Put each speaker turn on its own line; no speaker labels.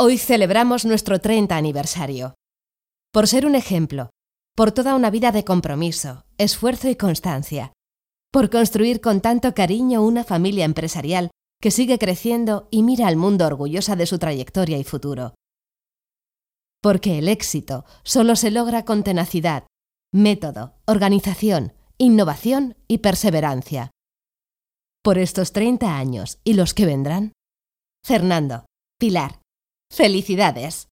Hoy celebramos nuestro 30 aniversario. Por ser un ejemplo, por toda una vida de compromiso, esfuerzo y constancia, por construir con tanto cariño una familia empresarial que sigue creciendo y mira al mundo orgullosa de su trayectoria y futuro. Porque el éxito solo se logra con tenacidad, método, organización, innovación y perseverancia. Por estos 30 años y los que vendrán. Fernando, Pilar, felicidades.